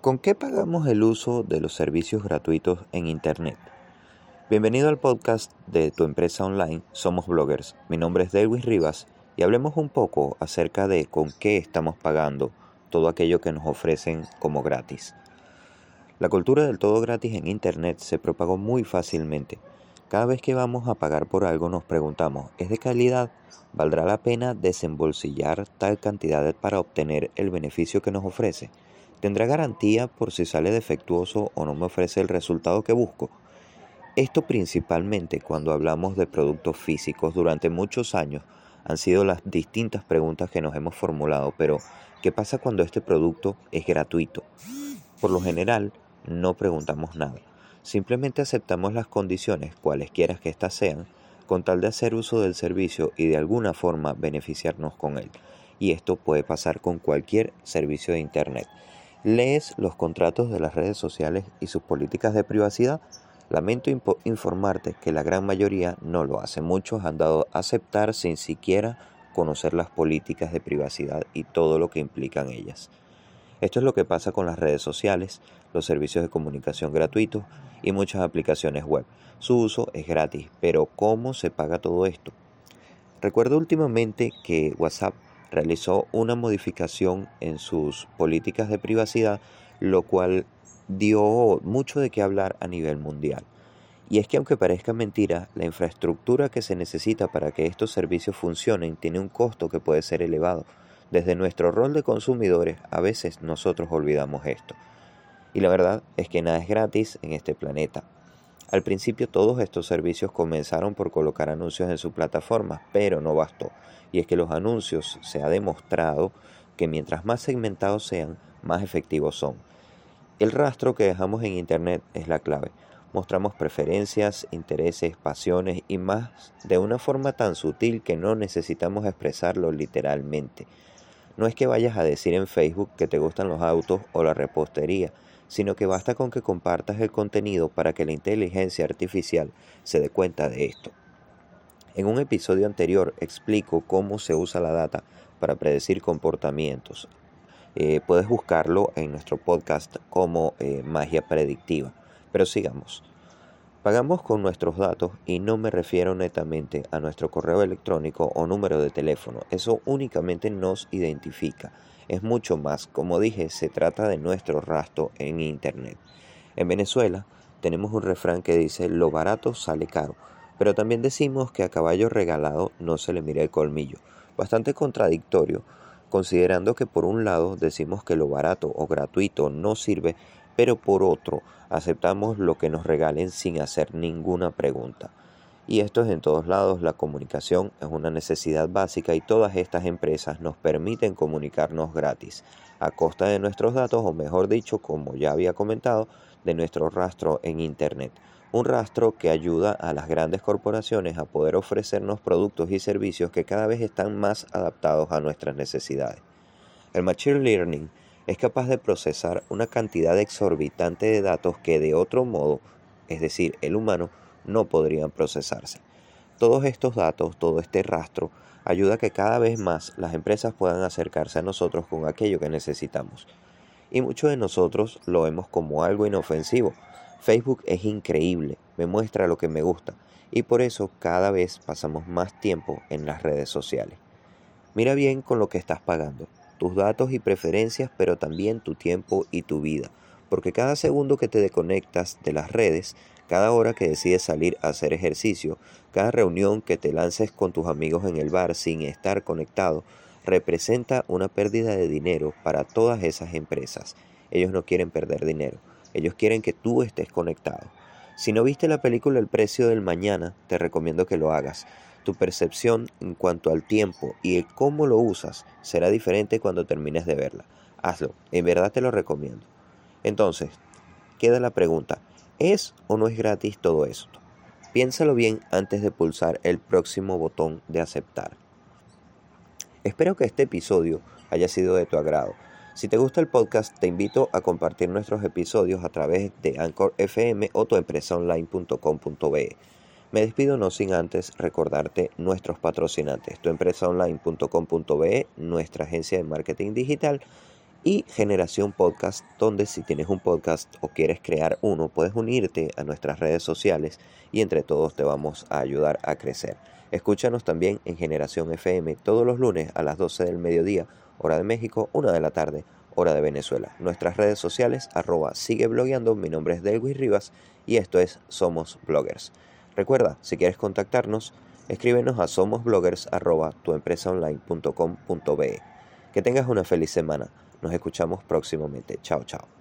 ¿Con qué pagamos el uso de los servicios gratuitos en Internet? Bienvenido al podcast de Tu Empresa Online, Somos Bloggers. Mi nombre es Delwis Rivas y hablemos un poco acerca de con qué estamos pagando todo aquello que nos ofrecen como gratis. La cultura del todo gratis en Internet se propagó muy fácilmente. Cada vez que vamos a pagar por algo nos preguntamos, ¿es de calidad? ¿Valdrá la pena desembolsillar tal cantidad para obtener el beneficio que nos ofrece? ¿Tendrá garantía por si sale defectuoso o no me ofrece el resultado que busco? Esto principalmente cuando hablamos de productos físicos durante muchos años han sido las distintas preguntas que nos hemos formulado, pero ¿qué pasa cuando este producto es gratuito? Por lo general, no preguntamos nada. Simplemente aceptamos las condiciones, cualesquiera que éstas sean, con tal de hacer uso del servicio y de alguna forma beneficiarnos con él. Y esto puede pasar con cualquier servicio de Internet. ¿Lees los contratos de las redes sociales y sus políticas de privacidad? Lamento informarte que la gran mayoría no lo hace. Muchos han dado a aceptar sin siquiera conocer las políticas de privacidad y todo lo que implican ellas. Esto es lo que pasa con las redes sociales, los servicios de comunicación gratuitos y muchas aplicaciones web. Su uso es gratis, pero ¿cómo se paga todo esto? Recuerdo últimamente que WhatsApp realizó una modificación en sus políticas de privacidad, lo cual dio mucho de qué hablar a nivel mundial. Y es que aunque parezca mentira, la infraestructura que se necesita para que estos servicios funcionen tiene un costo que puede ser elevado. Desde nuestro rol de consumidores, a veces nosotros olvidamos esto. Y la verdad es que nada es gratis en este planeta. Al principio todos estos servicios comenzaron por colocar anuncios en su plataforma, pero no bastó. Y es que los anuncios se ha demostrado que mientras más segmentados sean, más efectivos son. El rastro que dejamos en Internet es la clave. Mostramos preferencias, intereses, pasiones y más de una forma tan sutil que no necesitamos expresarlo literalmente. No es que vayas a decir en Facebook que te gustan los autos o la repostería, sino que basta con que compartas el contenido para que la inteligencia artificial se dé cuenta de esto. En un episodio anterior explico cómo se usa la data para predecir comportamientos. Eh, puedes buscarlo en nuestro podcast como eh, magia predictiva. Pero sigamos. Pagamos con nuestros datos y no me refiero netamente a nuestro correo electrónico o número de teléfono. Eso únicamente nos identifica es mucho más. Como dije, se trata de nuestro rastro en Internet. En Venezuela tenemos un refrán que dice lo barato sale caro, pero también decimos que a caballo regalado no se le mira el colmillo. Bastante contradictorio, considerando que por un lado decimos que lo barato o gratuito no sirve, pero por otro aceptamos lo que nos regalen sin hacer ninguna pregunta. Y esto es en todos lados, la comunicación es una necesidad básica y todas estas empresas nos permiten comunicarnos gratis, a costa de nuestros datos o mejor dicho, como ya había comentado, de nuestro rastro en Internet. Un rastro que ayuda a las grandes corporaciones a poder ofrecernos productos y servicios que cada vez están más adaptados a nuestras necesidades. El Machine Learning es capaz de procesar una cantidad exorbitante de datos que de otro modo, es decir, el humano, no podrían procesarse. Todos estos datos, todo este rastro, ayuda a que cada vez más las empresas puedan acercarse a nosotros con aquello que necesitamos. Y muchos de nosotros lo vemos como algo inofensivo. Facebook es increíble, me muestra lo que me gusta y por eso cada vez pasamos más tiempo en las redes sociales. Mira bien con lo que estás pagando, tus datos y preferencias, pero también tu tiempo y tu vida, porque cada segundo que te desconectas de las redes cada hora que decides salir a hacer ejercicio, cada reunión que te lances con tus amigos en el bar sin estar conectado, representa una pérdida de dinero para todas esas empresas. Ellos no quieren perder dinero, ellos quieren que tú estés conectado. Si no viste la película El precio del mañana, te recomiendo que lo hagas. Tu percepción en cuanto al tiempo y el cómo lo usas será diferente cuando termines de verla. Hazlo, en verdad te lo recomiendo. Entonces, queda la pregunta, ¿Es o no es gratis todo esto? Piénsalo bien antes de pulsar el próximo botón de aceptar. Espero que este episodio haya sido de tu agrado. Si te gusta el podcast, te invito a compartir nuestros episodios a través de Anchor FM o tuempresaonline.com.be. Me despido no sin antes recordarte nuestros patrocinantes, tuempresaonline.com.be, nuestra agencia de marketing digital, y Generación Podcast, donde si tienes un podcast o quieres crear uno, puedes unirte a nuestras redes sociales y entre todos te vamos a ayudar a crecer. Escúchanos también en Generación FM todos los lunes a las 12 del mediodía, hora de México, 1 de la tarde, hora de Venezuela. Nuestras redes sociales, arroba sigue blogueando, mi nombre es Delwis Rivas y esto es Somos Bloggers. Recuerda, si quieres contactarnos, escríbenos a somosbloggers arroba tuempresaonline.com.be. Que tengas una feliz semana. Nos escuchamos próximamente. Chao, chao.